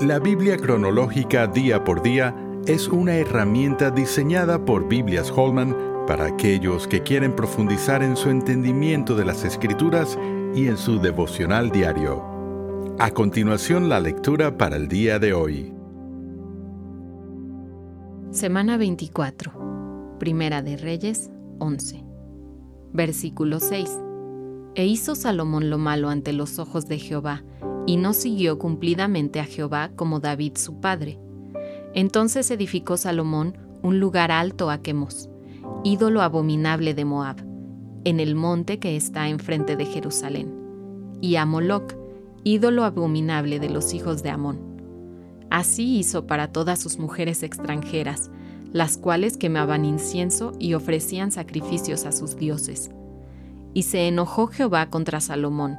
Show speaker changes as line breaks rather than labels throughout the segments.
La Biblia cronológica día por día es una herramienta diseñada por Biblias Holman para aquellos que quieren profundizar en su entendimiento de las escrituras y en su devocional diario. A continuación la lectura para el día de hoy.
Semana 24. Primera de Reyes 11. Versículo 6. E hizo Salomón lo malo ante los ojos de Jehová, y no siguió cumplidamente a Jehová como David su padre. Entonces edificó Salomón un lugar alto a Quemos, ídolo abominable de Moab, en el monte que está enfrente de Jerusalén, y a Moloc, ídolo abominable de los hijos de Amón. Así hizo para todas sus mujeres extranjeras, las cuales quemaban incienso y ofrecían sacrificios a sus dioses. Y se enojó Jehová contra Salomón,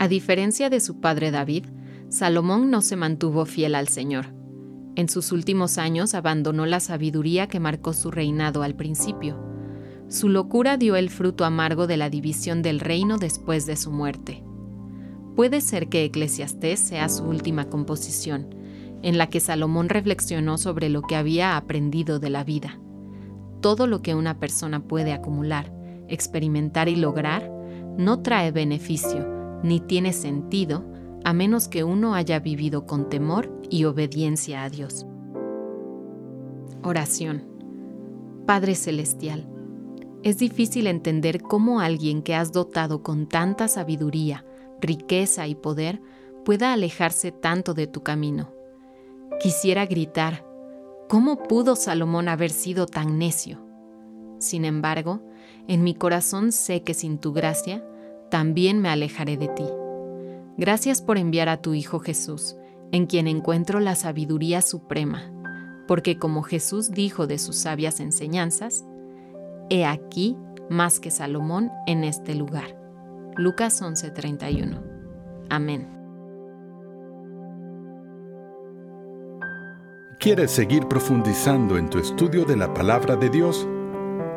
A diferencia de su padre David, Salomón no se mantuvo fiel al Señor. En sus últimos años abandonó la sabiduría que marcó su reinado al principio. Su locura dio el fruto amargo de la división del reino después de su muerte. Puede ser que Eclesiastés sea su última composición, en la que Salomón reflexionó sobre lo que había aprendido de la vida. Todo lo que una persona puede acumular, experimentar y lograr no trae beneficio ni tiene sentido a menos que uno haya vivido con temor y obediencia a Dios. Oración. Padre Celestial, es difícil entender cómo alguien que has dotado con tanta sabiduría, riqueza y poder pueda alejarse tanto de tu camino. Quisiera gritar, ¿cómo pudo Salomón haber sido tan necio? Sin embargo, en mi corazón sé que sin tu gracia también me alejaré de ti. Gracias por enviar a tu Hijo Jesús, en quien encuentro la sabiduría suprema, porque como Jesús dijo de sus sabias enseñanzas, he aquí más que Salomón en este lugar. Lucas 11:31. Amén.
¿Quieres seguir profundizando en tu estudio de la palabra de Dios?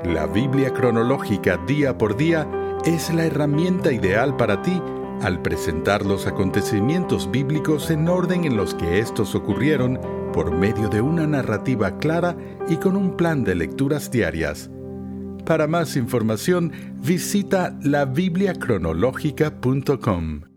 La Biblia cronológica día por día es la herramienta ideal para ti al presentar los acontecimientos bíblicos en orden en los que estos ocurrieron por medio de una narrativa clara y con un plan de lecturas diarias. Para más información, visita labibliacronológica.com.